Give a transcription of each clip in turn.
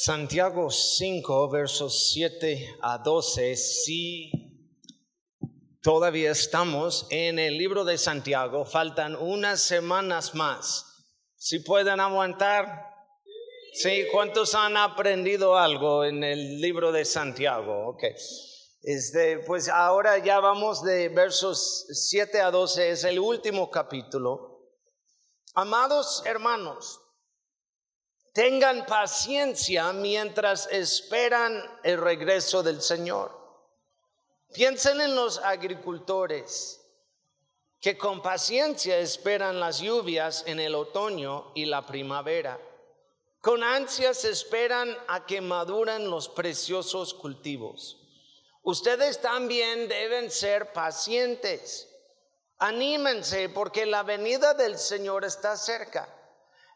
Santiago 5, versos 7 a 12, si todavía estamos en el libro de Santiago, faltan unas semanas más. Si pueden aguantar, sí, ¿cuántos han aprendido algo en el libro de Santiago? Ok. Este, pues ahora ya vamos de versos 7 a 12, es el último capítulo. Amados hermanos, tengan paciencia mientras esperan el regreso del Señor. Piensen en los agricultores que con paciencia esperan las lluvias en el otoño y la primavera. Con ansias esperan a que maduren los preciosos cultivos. Ustedes también deben ser pacientes. Anímense porque la venida del Señor está cerca.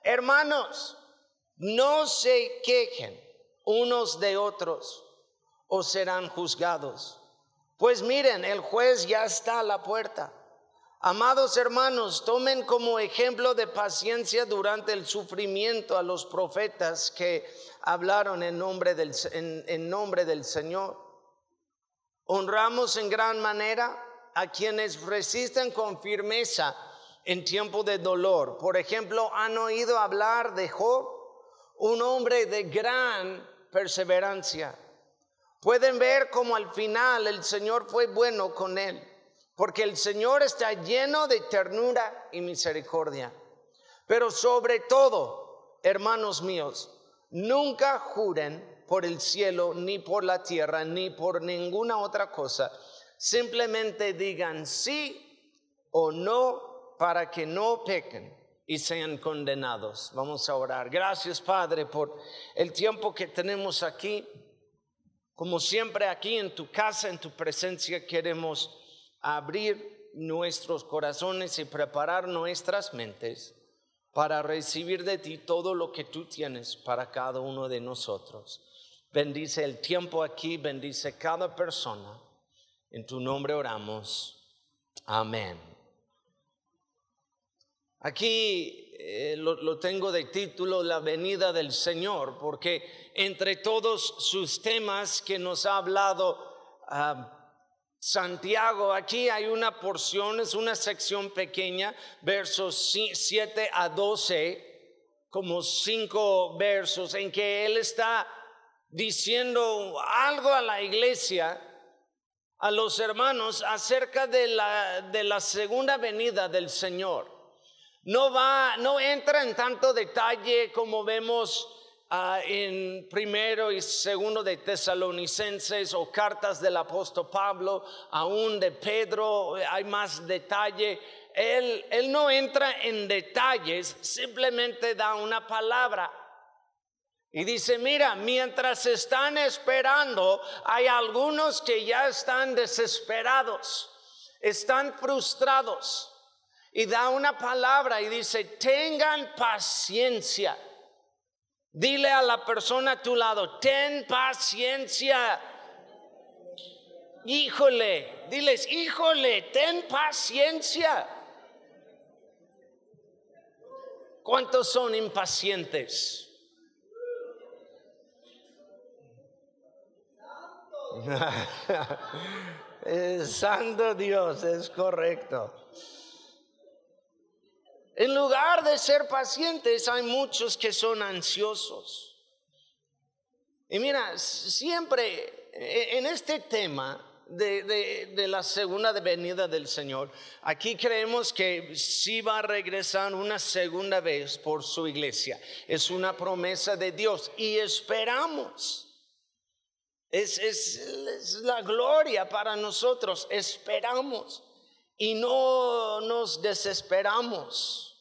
Hermanos, no se quejen unos de otros o serán juzgados. Pues miren, el juez ya está a la puerta. Amados hermanos, tomen como ejemplo de paciencia durante el sufrimiento a los profetas que hablaron en nombre del, en nombre del Señor. Honramos en gran manera a quienes resisten con firmeza en tiempo de dolor. Por ejemplo, ¿han oído hablar de Job? Un hombre de gran perseverancia. Pueden ver como al final el Señor fue bueno con él, porque el Señor está lleno de ternura y misericordia. Pero sobre todo, hermanos míos, nunca juren por el cielo, ni por la tierra, ni por ninguna otra cosa. Simplemente digan sí o no para que no pequen y sean condenados. Vamos a orar. Gracias, Padre, por el tiempo que tenemos aquí. Como siempre aquí en tu casa, en tu presencia, queremos abrir nuestros corazones y preparar nuestras mentes para recibir de ti todo lo que tú tienes para cada uno de nosotros. Bendice el tiempo aquí, bendice cada persona. En tu nombre oramos. Amén. Aquí eh, lo, tengo de título La venida del Señor, porque entre todos sus temas que nos ha hablado ah, Santiago, aquí hay una porción, es una sección pequeña, versos 7 a 12, como cinco versos, en que él está diciendo algo a la iglesia, a los hermanos, acerca de la, de la segunda venida del Señor. No va, no entra en tanto detalle como vemos ah, en primero y segundo de Tesalonicenses o cartas del apóstol Pablo, aún de Pedro, hay más detalle. Él, él no entra en detalles, simplemente da una palabra. Y dice, mira, mientras están esperando, hay algunos que ya están desesperados, están frustrados y da una palabra y dice, tengan paciencia. Dile a la persona a tu lado, ten paciencia. Híjole, diles, híjole, ten paciencia. ¿Cuántos son impacientes? Santo Dios, es correcto. En lugar de ser pacientes, hay muchos que son ansiosos. Y mira, siempre e, en este tema de, la segunda venida del Señor, aquí creemos que sí va a regresar una segunda vez por su iglesia. Es una promesa de Dios y esperamos. Es, es la gloria para nosotros, esperamos y no nos desesperamos.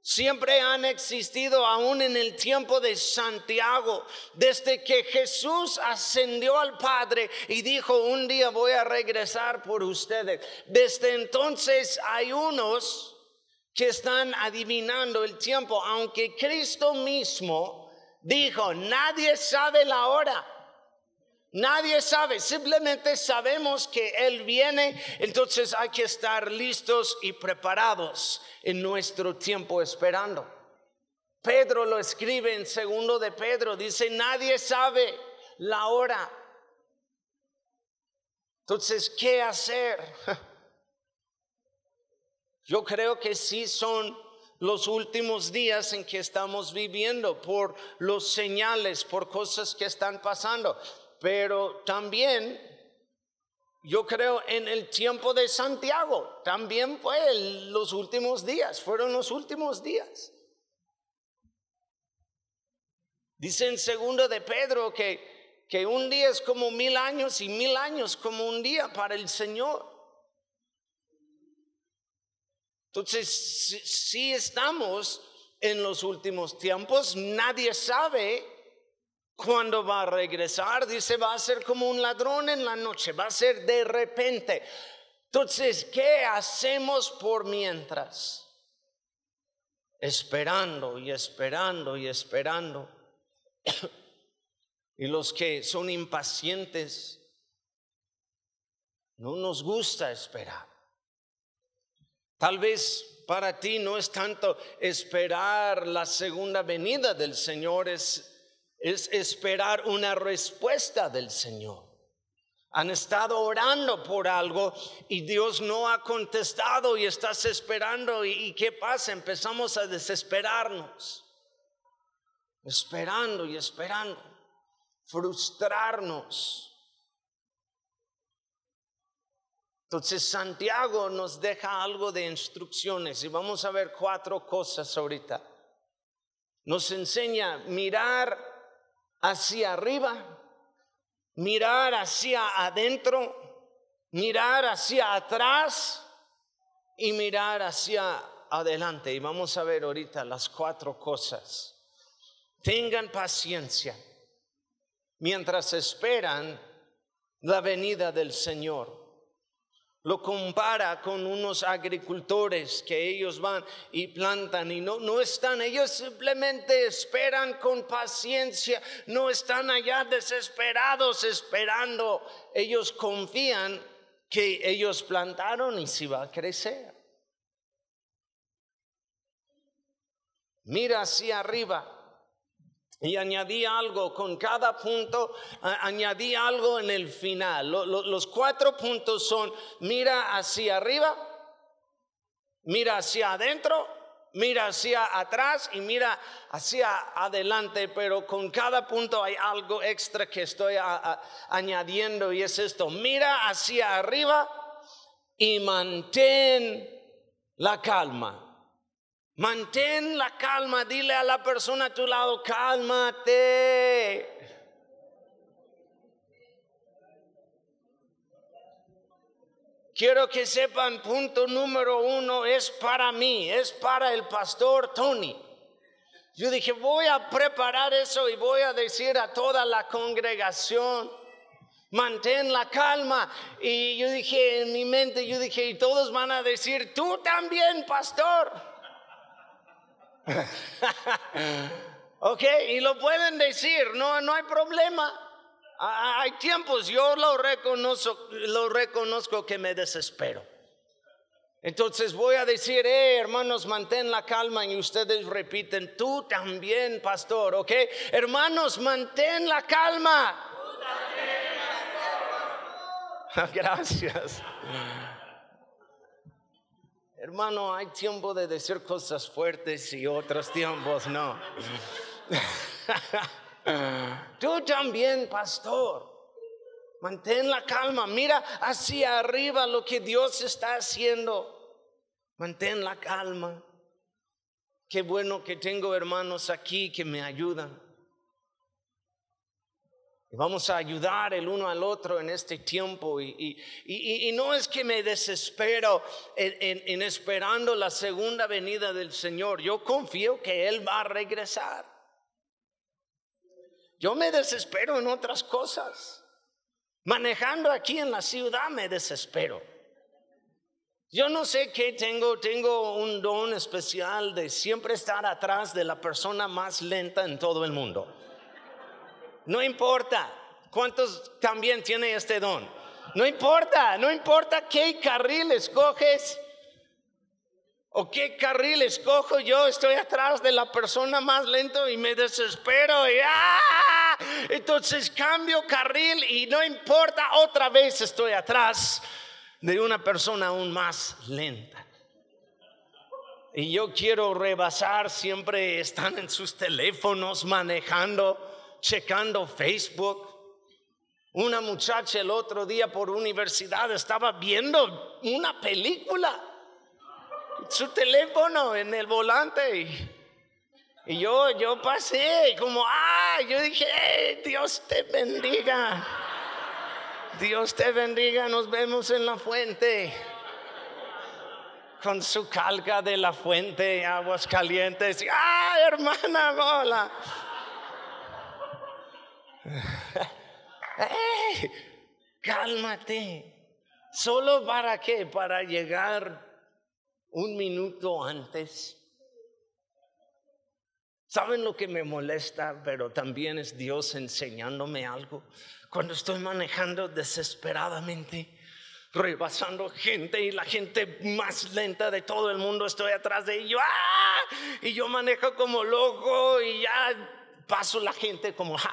Siempre han existido aún en el tiempo de Santiago, desde que Jesús ascendió al Padre y dijo, un día voy a regresar por ustedes. Desde entonces hay unos que están adivinando el tiempo, aunque Cristo mismo dijo, nadie sabe la hora Nadie sabe, simplemente sabemos que Él viene, entonces hay que estar listos y preparados en nuestro tiempo esperando. Pedro lo escribe en segundo de Pedro, dice, nadie sabe la hora. Entonces, ¿qué hacer? Yo creo que sí son los últimos días en que estamos viviendo por los señales, por cosas que están pasando. Pero también yo creo en el tiempo de Santiago, también fue los últimos días, fueron los últimos días. Dice en segundo de Pedro que, que un día es como mil años y mil años como un día para el Señor. Entonces, si, estamos en los últimos tiempos, nadie sabe cuándo va a regresar. Dice, va a ser como un ladrón en la noche, va a ser de repente. Entonces, ¿qué hacemos por mientras? Esperando y esperando y esperando. y los que son impacientes, no nos gusta esperar. Tal vez para ti no es tanto esperar la segunda venida del Señor, es, es esperar una respuesta del Señor. Han estado orando por algo y Dios no ha contestado y estás esperando. ¿Y, qué pasa? Empezamos a desesperarnos. Esperando y esperando. Frustrarnos. Entonces Santiago nos deja algo de instrucciones y vamos a ver cuatro cosas ahorita. Nos enseña mirar hacia arriba, mirar hacia adentro, mirar hacia atrás y mirar hacia adelante. Y vamos a ver ahorita las cuatro cosas. Tengan paciencia mientras esperan la venida del Señor lo compara con unos agricultores que ellos van y plantan y no, no están, ellos simplemente esperan con paciencia, no están allá desesperados esperando, ellos confían que ellos plantaron y si va a crecer. Mira hacia arriba y añadí algo, con cada punto añadí algo en el final. los cuatro puntos son, mira hacia arriba, mira hacia adentro, mira hacia atrás y mira hacia adelante, pero con cada punto hay algo extra que estoy añadiendo y es esto, mira hacia arriba y mantén la calma. Mantén la calma, dile a la persona a tu lado, cálmate. Quiero que sepan, punto número uno es para mí, es para el pastor Tony. Yo dije, voy a preparar eso y voy a decir a toda la congregación, mantén la calma. Y yo dije en mi mente, yo dije, y todos van a decir, tú también, pastor. ok, y lo pueden decir, no, no hay problema. Hay tiempos, yo lo reconozco, lo reconozco que me desespero. Entonces voy a decir, eh, hermanos, mantén la calma y ustedes repiten, tú también, pastor, ¿ok? Hermanos, mantén la calma. Tú también, Gracias. Hermano, hay tiempo de decir cosas fuertes y otros tiempos no. Tú también, pastor. Mantén la calma. Mira hacia arriba lo que Dios está haciendo. Mantén la calma. Qué bueno que tengo hermanos aquí que me ayudan. Vamos a ayudar el uno al otro en este tiempo. Y, no es que me desespero en, esperando la segunda venida del Señor. Yo confío que Él va a regresar. Yo me desespero en otras cosas. Manejando aquí en la ciudad me desespero. Yo no sé qué tengo, tengo un don especial de siempre estar atrás de la persona más lenta en todo el mundo. No importa. ¿Cuántos también tienen este don? No importa, no importa qué carril escoges. ¿O qué carril escojo yo? Estoy atrás de la persona más lento y me desespero. Y, ¡ah! Entonces cambio carril y no importa, otra vez estoy atrás de una persona aún más lenta. Y yo quiero rebasar, siempre están en sus teléfonos manejando, checando Facebook. Una muchacha el otro día por universidad estaba viendo una película su teléfono en el volante. Y, yo, yo pasé como, ah, yo dije, Dios te bendiga. Dios te bendiga, nos vemos en la fuente. Con su calca de la fuente, aguas calientes. Ah, hermana, hola. Cálmate. ¿Solo para qué? Para llegar un minuto antes. ¿Saben lo que me molesta? Pero también es Dios enseñándome algo. Cuando estoy manejando desesperadamente, rebasando gente y la gente más lenta de todo el mundo, estoy atrás de ellos. ¡ah! Y yo manejo como loco y ya paso la gente como, ja,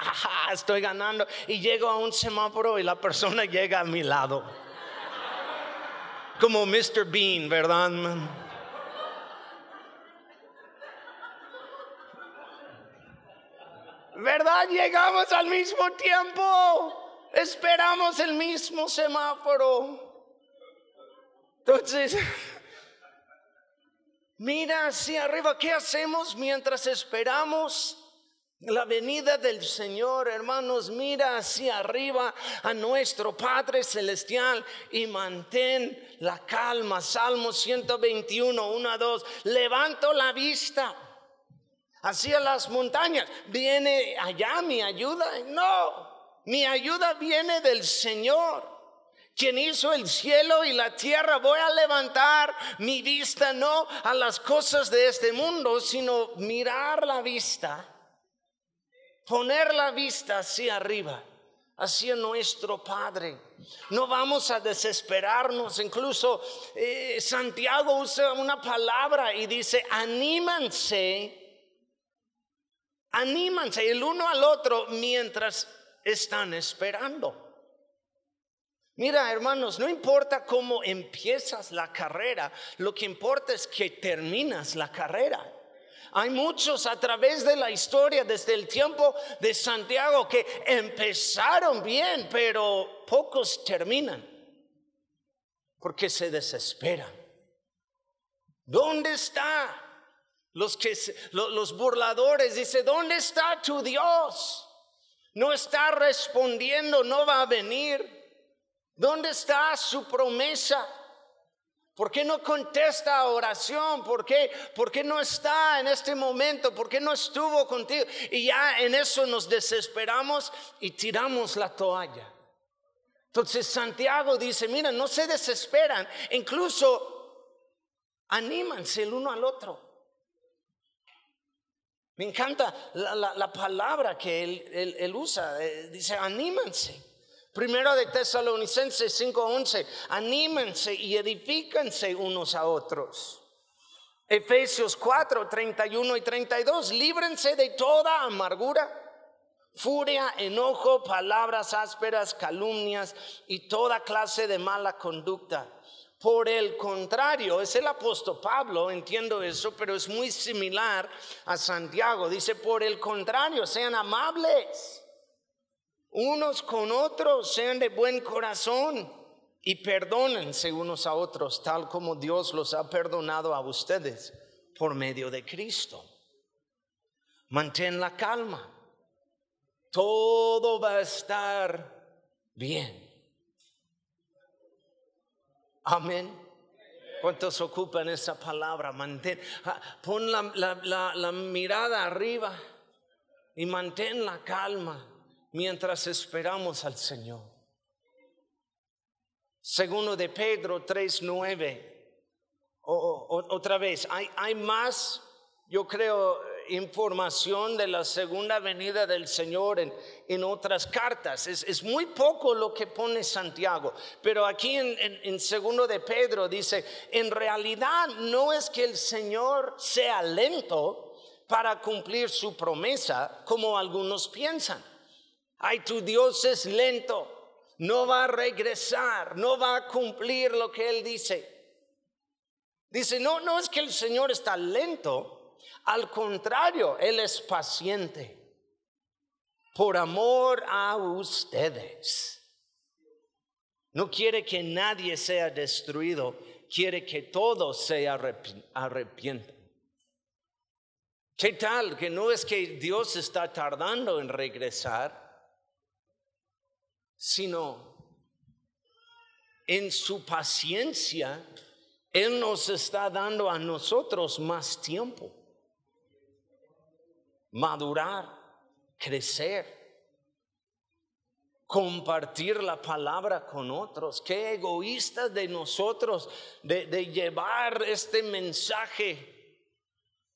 estoy ganando. Y llego a un semáforo y la persona llega a mi lado como Mr. Bean, ¿verdad? ¿Verdad? Llegamos al mismo tiempo. Esperamos el mismo semáforo. Entonces, mira hacia arriba, ¿qué hacemos mientras esperamos? La venida del Señor, hermanos, mira hacia arriba a nuestro Padre Celestial y mantén la calma. Salmo 121, 1 a 2. Levanto la vista hacia las montañas. ¿Viene allá mi ayuda? No, mi ayuda viene del Señor. Quien hizo el cielo y la tierra, voy a levantar mi vista no a las cosas de este mundo, sino mirar la vista poner la vista hacia arriba, hacia nuestro Padre. No vamos a desesperarnos. Incluso eh, Santiago usa una palabra y dice, anímanse, anímanse el uno al otro mientras están esperando. Mira, hermanos, no importa cómo empiezas la carrera, lo que importa es que terminas la carrera. Hay muchos a través de la historia, desde el tiempo de Santiago, que empezaron bien, pero pocos terminan, porque se desesperan. ¿Dónde está? Los, que, los burladores dice, ¿dónde está tu Dios? No está respondiendo, no va a venir. ¿Dónde está su promesa? ¿Por qué no contesta oración? ¿Por qué, ¿Por qué no está en este momento? ¿Por qué no estuvo contigo? Y ya en eso nos desesperamos y tiramos la toalla. Entonces Santiago dice, mira, no se desesperan, incluso anímanse el uno al otro. Me encanta la, palabra que él, él usa, eh, dice, anímanse. Primero de Tesalonicenses 5:11, anímense y edifíquense unos a otros. Efesios 4, 31 y 32, líbrense de toda amargura, furia, enojo, palabras ásperas, calumnias y toda clase de mala conducta. Por el contrario, es el apóstol Pablo, entiendo eso, pero es muy similar a Santiago. Dice, por el contrario, sean amables unos con otros, sean de buen corazón y perdónense unos a otros, tal como Dios los ha perdonado a ustedes por medio de Cristo. Mantén la calma. Todo va a estar bien. Amén. ¿Cuántos ocupan esa palabra? Mantén, ah, pon la, la mirada arriba y mantén la calma mientras esperamos al Señor. Segundo de Pedro 3:9. otra vez, hay, hay más, yo creo, información de la segunda venida del Señor en, en otras cartas. Es, muy poco lo que pone Santiago. Pero aquí en, en segundo de Pedro dice, en realidad no es que el Señor sea lento para cumplir su promesa, como algunos piensan. Ay, tu Dios es lento, no va a regresar, no va a cumplir lo que Él dice. Dice, no, no es que el Señor está lento, al contrario, Él es paciente por amor a ustedes. No quiere que nadie sea destruido, quiere que todos se arrepientan. ¿Qué tal? Que no es que Dios está tardando en regresar, sino en su paciencia, Él nos está dando a nosotros más tiempo, madurar, crecer, compartir la palabra con otros. Qué egoístas de nosotros de, de llevar este mensaje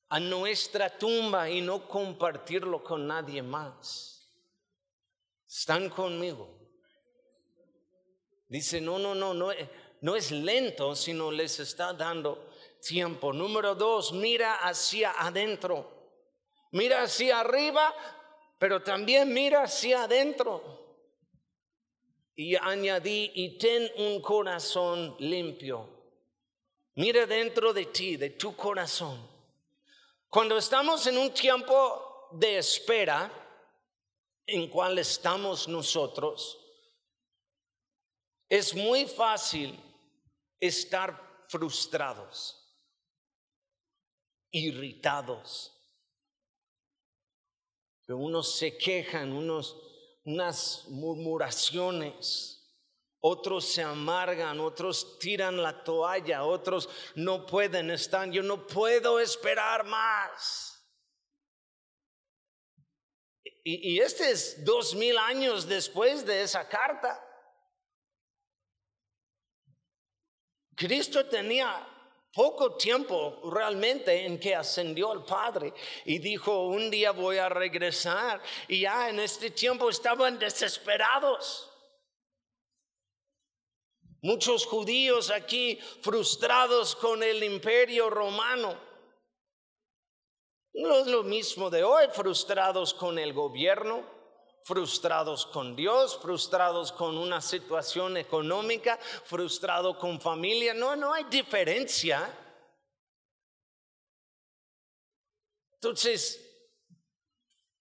a nuestra tumba y no compartirlo con nadie más. Están conmigo. Dice, no, no, no, no, no es lento, sino les está dando tiempo. Número dos, mira hacia adentro. Mira hacia arriba, pero también mira hacia adentro. Y añadí, y ten un corazón limpio. Mira dentro de ti, de tu corazón cuando estamos en un tiempo de espera en cual estamos nosotros, es muy fácil estar frustrados, irritados. Unos se quejan, unos, unas murmuraciones otros se amargan, otros tiran la toalla, otros no pueden estar, yo no puedo esperar más. Y, este es dos mil años después de esa carta. Cristo tenía poco tiempo realmente en que ascendió al Padre y dijo, un día voy a regresar. Y ya en este tiempo estaban desesperados. Muchos judíos aquí frustrados con el imperio romano. No es lo mismo de hoy, frustrados con el gobierno, frustrados con Dios, frustrados con una situación económica, frustrados con familia. No, no hay diferencia. Entonces,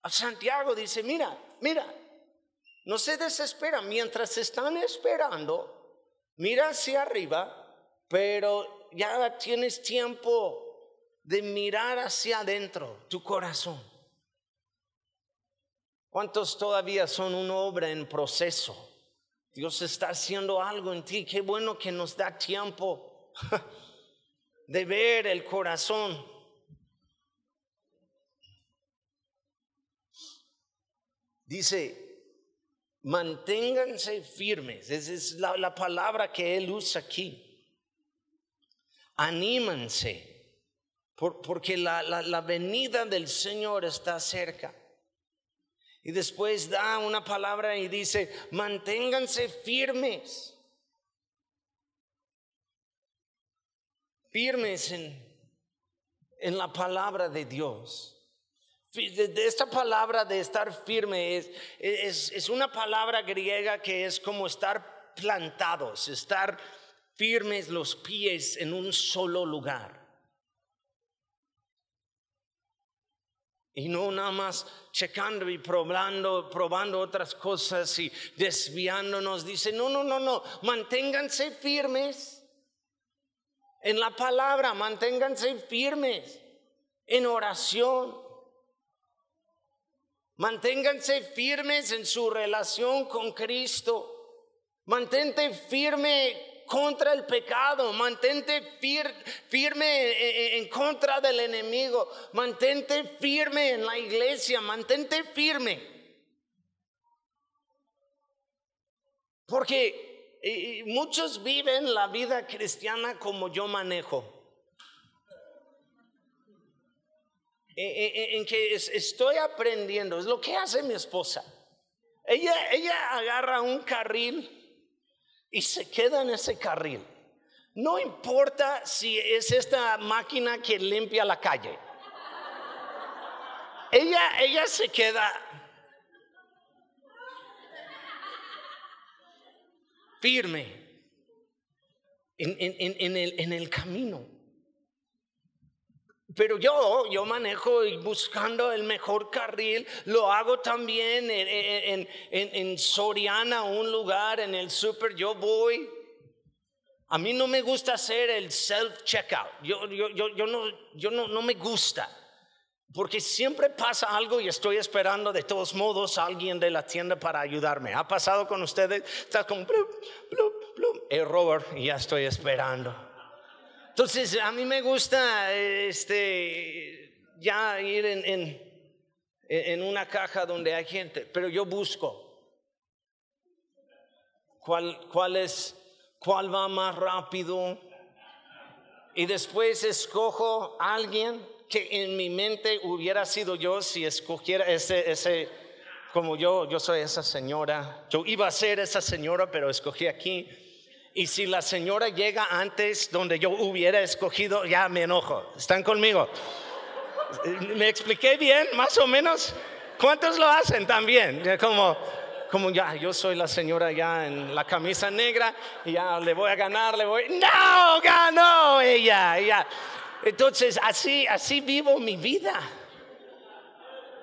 Santiago dice, mira, mira, no se desespera mientras están esperando Mira hacia arriba, pero ya tienes tiempo de mirar hacia adentro, tu corazón. ¿Cuántos todavía son una obra en proceso? Dios está haciendo algo en ti. Qué bueno que nos da tiempo de ver el corazón. Dice, manténganse firmes. Esa es la, palabra que él usa aquí. Anímanse, porque la, la venida del Señor está cerca. Y después da una palabra y dice, manténganse firmes. Firmes en, en la palabra de Dios. Esta palabra de estar firme es, es, es, una palabra griega que es como estar plantados, estar firmes los pies en un solo lugar. Y no nada más checando y probando, probando otras cosas y desviándonos. Dice, no, no, no, no, manténganse firmes en la palabra, manténganse firmes en oración. Manténganse firmes en su relación con Cristo. Mantente firme contra el pecado. Mantente firme en contra del enemigo. Mantente firme en la iglesia. Mantente firme. Porque muchos viven la vida cristiana como yo manejo. en, que estoy aprendiendo, es lo que hace mi esposa. Ella, ella agarra un carril y se queda en ese carril. No importa si es esta máquina que limpia la calle. Ella, ella se queda firme en, el, en el camino. Pero yo, yo manejo buscando el mejor carril, lo hago también en, en, Soriana, un lugar, en el super, yo voy. A mí no me gusta hacer el self-checkout, yo, yo, yo, yo, no, yo no, no me gusta, porque siempre pasa algo y estoy esperando de todos modos a alguien de la tienda para ayudarme. ¿Ha pasado con ustedes? Está como, error y ya estoy esperando. Entonces, a mí me gusta este, ya ir en, en, una caja donde hay gente, pero yo busco cuál, es, cuál va más rápido. Y después escojo a alguien que en mi mente hubiera sido yo si escogiera ese, ese, como yo, yo soy esa señora. Yo iba a ser esa señora, pero escogí aquí. Y si la señora llega antes donde yo hubiera escogido, ya me enojo. ¿Están conmigo? ¿Me expliqué bien, más o menos? ¿Cuántos lo hacen también? Como, como ya, yo soy la señora ya en la camisa negra y ya le voy a ganar, le voy. No, ganó ella, ya. Entonces, así, así vivo mi vida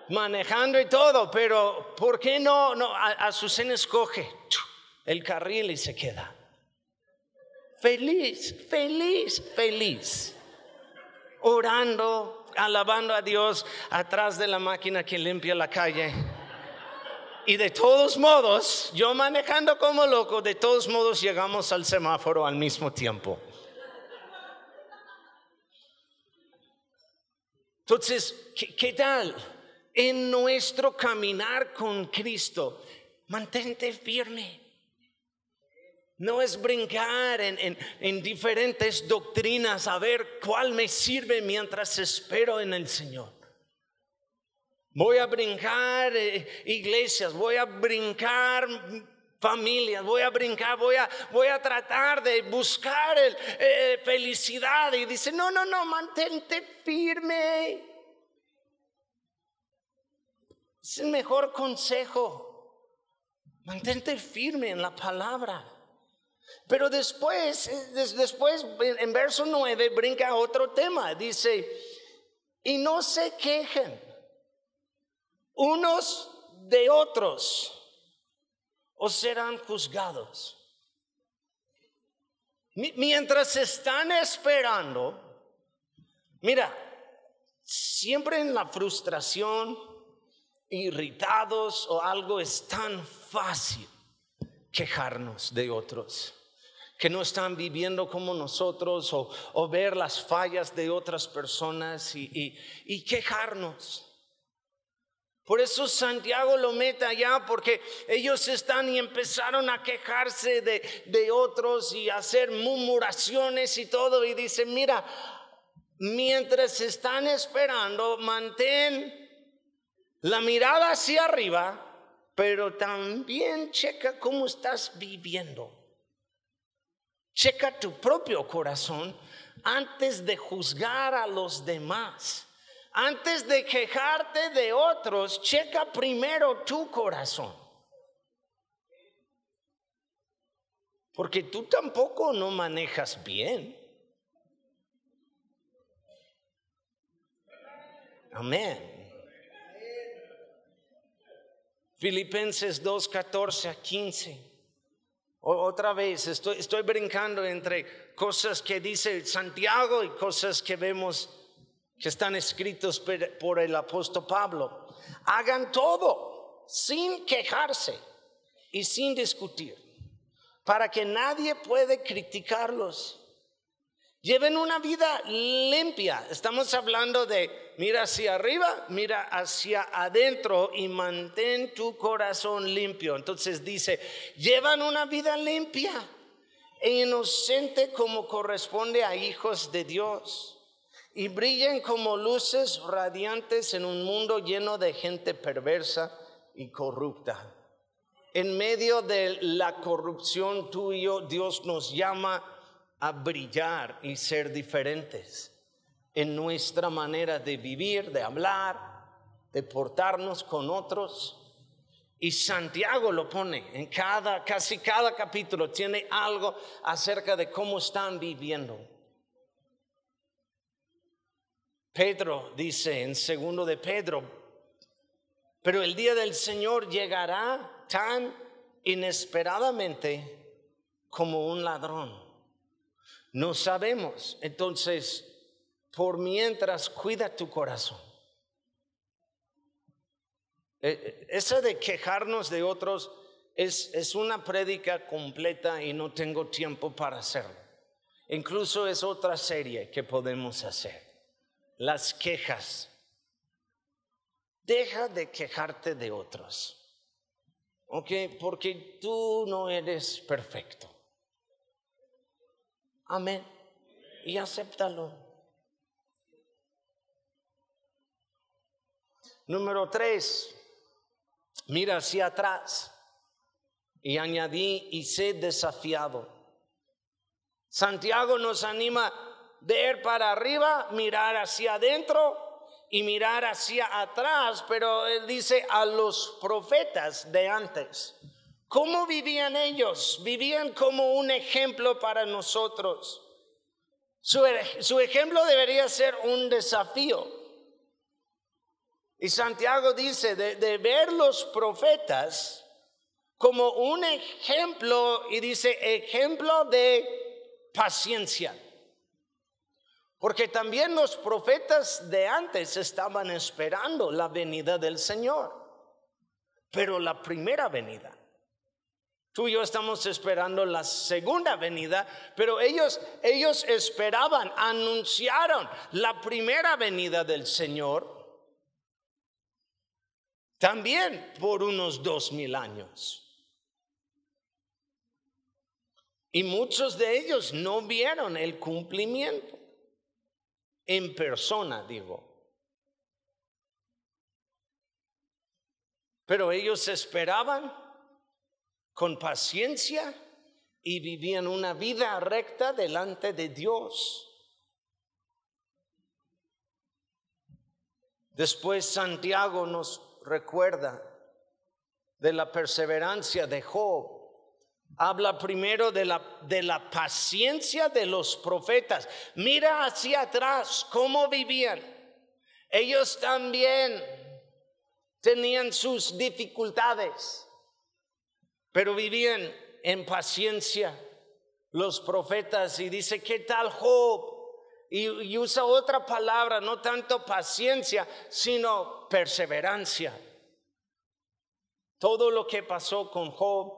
manejando y todo, pero ¿por qué no? no Azucena escoge el carril y se queda feliz, feliz, feliz. Orando, alabando a Dios atrás de la máquina que limpia la calle. Y de todos modos, yo manejando como loco, de todos modos llegamos al semáforo al mismo tiempo. Entonces, ¿qué, tal? En nuestro caminar con Cristo, mantente firme. No es brincar en, diferentes doctrinas a ver cuál me sirve mientras espero en el Señor. Voy a brincar eh, iglesias, voy a brincar familias, voy a brincar, voy a, voy a tratar de buscar eh, felicidad. Y dice, no, no, no, mantente firme. Es el mejor consejo. Mantente firme en la palabra. Pero después, después en verso 9 brinca otro tema. Dice, y no se quejen unos de otros o serán juzgados. Mientras están esperando, mira, siempre en la frustración, irritados o algo es tan fácil quejarnos de otros que no están viviendo como nosotros o, ver las fallas de otras personas y, quejarnos. Por eso Santiago lo mete allá, porque ellos están y empezaron a quejarse de, de otros y hacer murmuraciones y todo. Y dice, mira, mientras están esperando, mantén la mirada hacia arriba, pero también checa cómo estás viviendo. Checa tu propio corazón antes de juzgar a los demás. Antes de quejarte de otros, checa primero tu corazón. Porque tú tampoco no manejas bien. Amén. Filipenses 2, 14 a 15. Otra vez, estoy, brincando entre cosas que dice Santiago y cosas que vemos que están escritos por el apóstol Pablo. Hagan todo sin quejarse y sin discutir, para que nadie puede criticarlos Lleven una vida limpia. Estamos hablando de mira hacia arriba, mira hacia adentro y mantén tu corazón limpio. Entonces dice, llevan una vida limpia e inocente como corresponde a hijos de Dios. y brillen como luces radiantes en un mundo lleno de gente perversa y corrupta. En medio de la corrupción tuyo, Dios nos llama a brillar y ser diferentes en nuestra manera de vivir, de hablar, de portarnos con otros. Y Santiago lo pone en cada, casi cada capítulo, tiene algo acerca de cómo están viviendo. Pedro dice en segundo de Pedro, pero el día del Señor llegará tan inesperadamente como un ladrón. No sabemos. Entonces, por mientras, cuida tu corazón. Eh, eh, esa de quejarnos de otros es, es una prédica completa y no tengo tiempo para hacerlo. Incluso es otra serie que podemos hacer. Las quejas. Deja de quejarte de otros. ¿Ok? Porque tú no eres perfecto. Amén. Y acéptalo. Número tres, mira hacia atrás. Y añadí, y sé desafiado. Santiago nos anima a ver para arriba, mirar hacia adentro y mirar hacia atrás, pero él dice a los profetas de antes. ¿Cómo vivían ellos? Vivían como un ejemplo para nosotros. Su ejemplo debería ser un desafío. Y Santiago dice de, ver los profetas como un ejemplo, y dice ejemplo de paciencia. Porque también los profetas de antes estaban esperando la venida del Señor. Pero la primera venida. Tú y yo estamos esperando la segunda venida, pero ellos ellos esperaban, anunciaron la primera venida del Señor también por unos dos mil años. Y muchos de ellos no vieron el cumplimiento en persona, digo. Pero ellos esperaban con paciencia y vivían una vida recta delante de Dios. Después Santiago nos recuerda de la perseverancia de Job. Habla primero de la, de la paciencia de los profetas. Mira hacia atrás cómo vivían. Ellos también tenían sus dificultades, pero vivían en paciencia los profetas. Y dice, ¿qué tal Job? Y, usa otra palabra, no tanto paciencia, sino perseverancia. Todo lo que pasó con Job,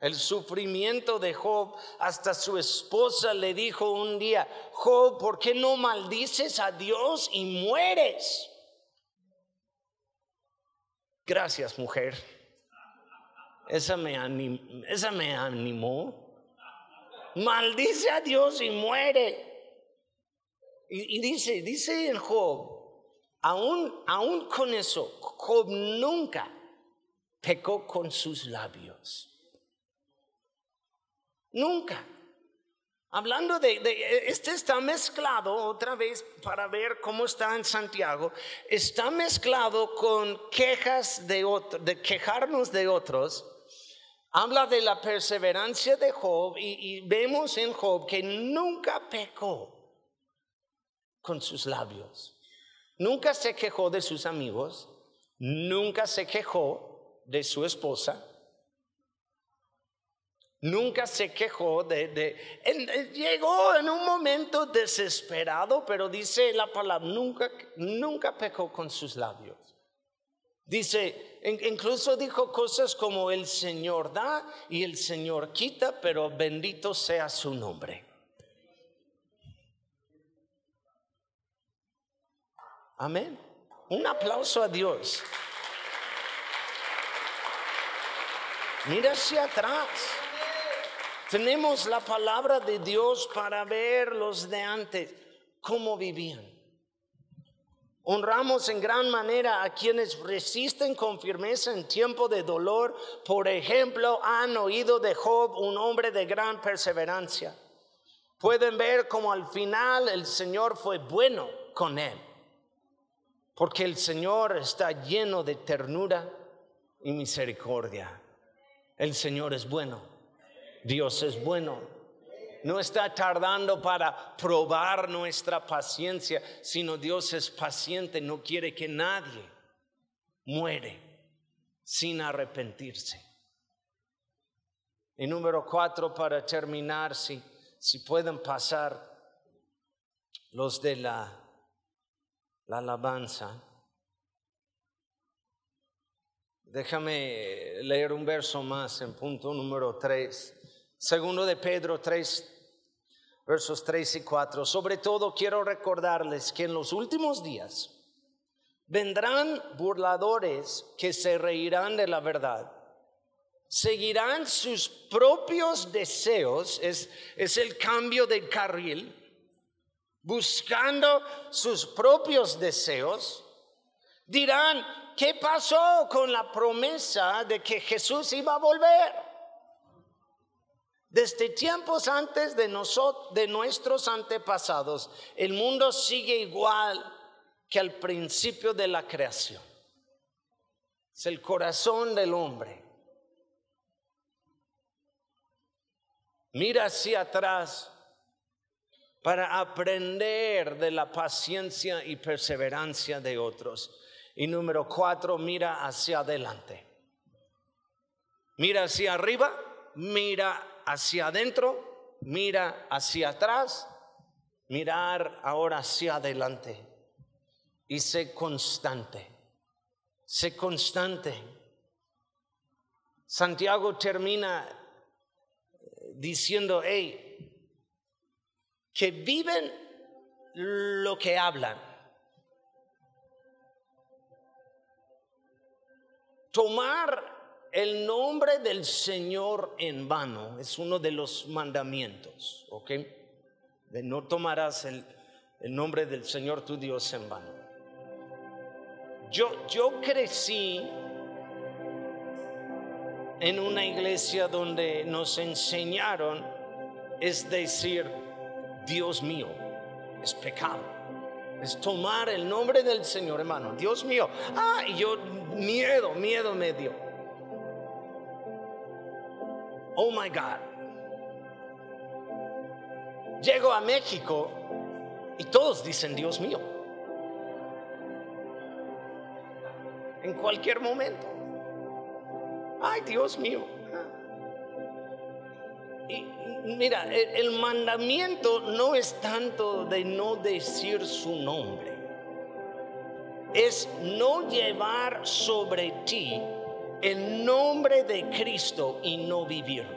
el sufrimiento de Job, hasta su esposa le dijo un día, Job, ¿por qué no maldices a Dios y mueres? Gracias, mujer. Esa me, esa me animó maldice a Dios y muere. Y, dice, dice en Job, aún, aún con eso, Job nunca pecó con sus labios. Nunca. Hablando de, este está mezclado otra vez para ver cómo está en Santiago, está mezclado con quejas de, otros, de quejarnos de otros habla de la perseverancia de Job y, vemos en Job que nunca pecó con sus labios. Nunca se quejó de sus amigos, nunca se quejó de su esposa, nunca se quejó de... de llegó en un momento desesperado, pero dice la palabra, nunca, nunca pecó con sus labios. Dice, incluso dijo cosas como el Señor da y el Señor quita, pero bendito sea su nombre. Amén. Un aplauso a Dios. Mira hacia atrás. Tenemos la palabra de Dios para ver los de antes, cómo vivían. Honramos en gran manera a quienes resisten con firmeza en tiempo de dolor. Por ejemplo, han oído de Job un hombre de gran perseverancia. Pueden ver como al final el Señor fue bueno con él. Porque el Señor está lleno de ternura y misericordia. El Señor es bueno. Dios es bueno. No está tardando para probar nuestra paciencia, sino Dios es paciente, no quiere que nadie muere sin arrepentirse. Y número cuatro, para terminar, si, si pueden pasar los de la, la alabanza. Déjame leer un verso más en punto número tres. Segundo de Pedro 3, versos 3 y 4. Sobre todo quiero recordarles que en los últimos días vendrán burladores que se reirán de la verdad. Seguirán sus propios deseos, es, es el cambio de carril, buscando sus propios deseos. Dirán, ¿qué pasó con la promesa de que Jesús iba a volver? Desde tiempos antes de, nosotros, de nuestros antepasados, el mundo sigue igual que al principio de la creación. Es el corazón del hombre. Mira hacia atrás para aprender de la paciencia y perseverancia de otros. Y número cuatro, mira hacia adelante. Mira hacia arriba, mira hacia adentro, mira hacia atrás, mirar ahora hacia adelante y sé constante, sé constante. Santiago termina diciendo, hey, que viven lo que hablan. Tomar el nombre del Señor en vano es uno de los mandamientos, ¿ok? De no tomarás el, nombre del Señor tu Dios en vano. Yo, yo crecí en una iglesia donde nos enseñaron, es decir, Dios mío, es pecado. Es tomar el nombre del Señor, hermano. Dios mío. Ah, y yo miedo, miedo me dio. Oh my God. Llego a México y todos dicen, Dios mío. En cualquier momento. Ay, Dios mío. Mira, el, mandamiento no es tanto de no decir su nombre. Es no llevar sobre ti el nombre de Cristo y no vivirlo.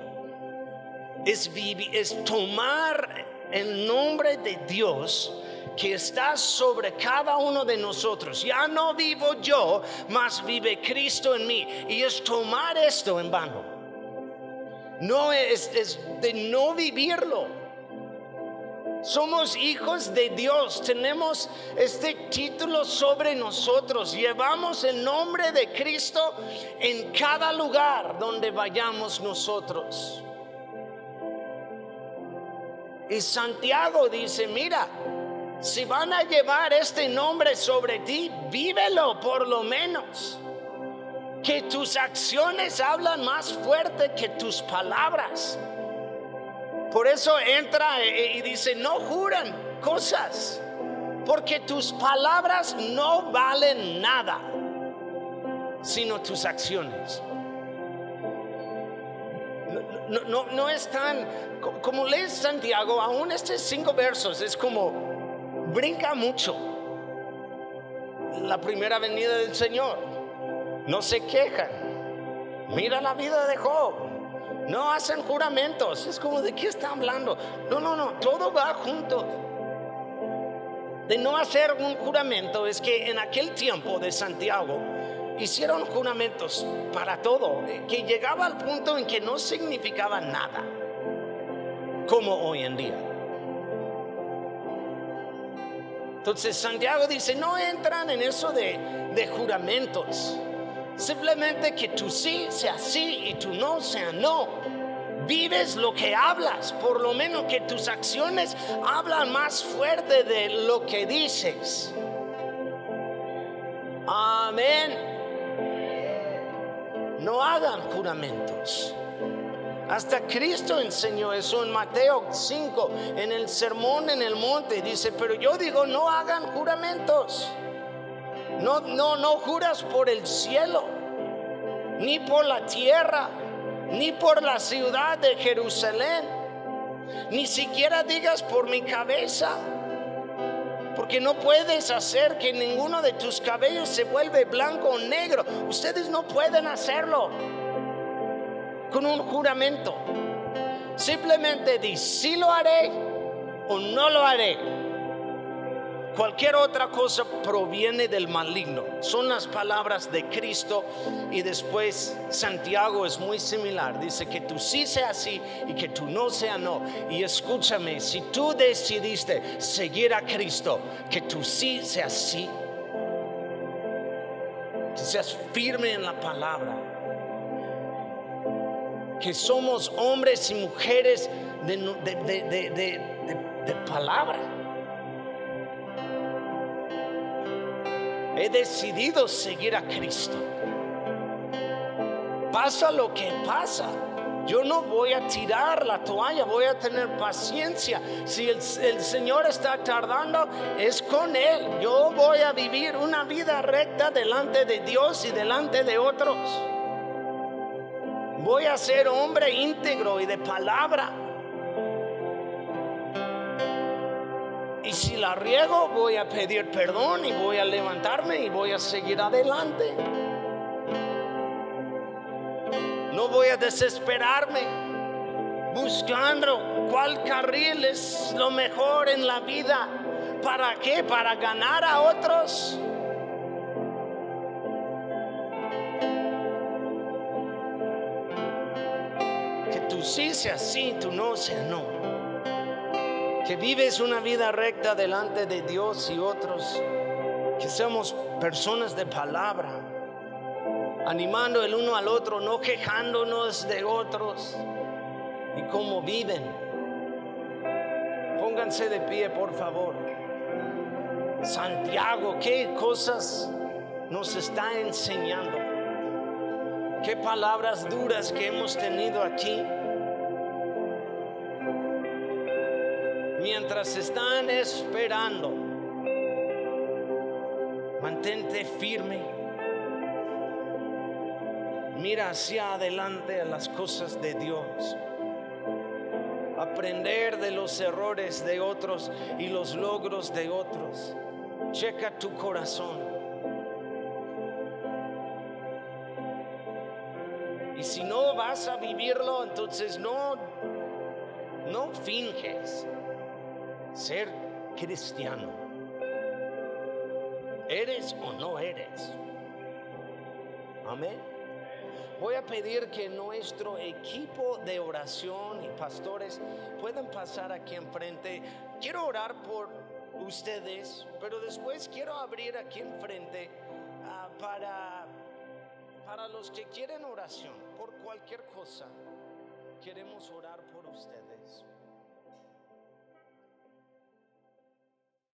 Es, vivir, es tomar el nombre de Dios que está sobre cada uno de nosotros. Ya no vivo yo, mas vive Cristo en mí. Y es tomar esto en vano. No es, de no vivirlo. Somos hijos de Dios, tenemos este título sobre nosotros, llevamos el nombre de Cristo en cada lugar donde vayamos nosotros. Y Santiago dice, mira, si van a llevar este nombre sobre ti, vívelo por lo menos. Que tus acciones hablan más fuerte que tus palabras. Por eso entra y dice, no juran cosas, porque tus palabras no valen nada, sino tus acciones. No, no, no es tan, como lees Santiago, aún estos cinco versos, es como, brinca mucho la primera venida del Señor. No se quejan. Mira la vida de Job. No hacen juramentos. Es como de qué está hablando. No, no, no. Todo va junto. De no hacer un juramento es que en aquel tiempo de Santiago hicieron juramentos para todo, eh, que llegaba al punto en que no significaba nada. como hoy en día. Entonces Santiago dice, no entran en eso de, de juramentos. Simplemente que tú sí sea sí y tú no sea no. Vives lo que hablas, por lo menos que tus acciones hablan más fuerte de lo que dices. Amén. No hagan juramentos. Hasta Cristo enseñó eso en Mateo 5, en el sermón en el monte. Dice, pero yo digo, no hagan juramentos. No, no, no juras por el cielo, ni por la tierra, ni por la ciudad de Jerusalén. Ni siquiera digas por mi cabeza. Porque no puedes hacer que ninguno de tus cabellos se vuelve blanco o negro. Ustedes no pueden hacerlo con un juramento. Simplemente di, si lo haré o no lo haré. Cualquier otra cosa proviene del maligno. Son las palabras de Cristo y después Santiago es muy similar. Dice que tú sí sea sí y que tú no sea no. Y escúchame, si tú decidiste seguir a Cristo, que tú sí sea sí. Que seas firme en la palabra que somos hombres y mujeres de, de, palabra. He decidido seguir a Cristo. Pasa lo que pasa. Yo no voy a tirar la toalla, voy a tener paciencia. Si el, Señor está tardando, es con Él. Yo voy a vivir una vida recta delante de Dios y delante de otros. Voy a ser hombre íntegro y de palabra. La riego, voy a pedir perdón y voy a levantarme y voy a seguir adelante. No voy a desesperarme buscando cuál carril es lo mejor en la vida. ¿Para qué? Para ganar a otros. sí sea sí, tú no sea no. Que vives una vida recta delante de Dios y otros. Que seamos personas de palabra. Animando el uno al otro, no quejándonos de otros. Y cómo viven. Pónganse de pie, por favor. Santiago, ¿qué cosas nos está enseñando? Qué palabras duras que hemos tenido aquí. Mientras están esperando, mantente firme. Mira hacia adelante a las cosas de Dios. Aprender de los errores de otros y los logros de otros. Checa tu corazón. Y si no vas a vivirlo, entonces no, no finges ser cristiano. ¿Eres o no eres? Amén. Voy a pedir que nuestro equipo de oración y pastores puedan pasar aquí enfrente. Quiero orar por ustedes, pero después quiero abrir aquí enfrente ah, para, para los que quieren oración por cualquier cosa. Queremos orar por ustedes.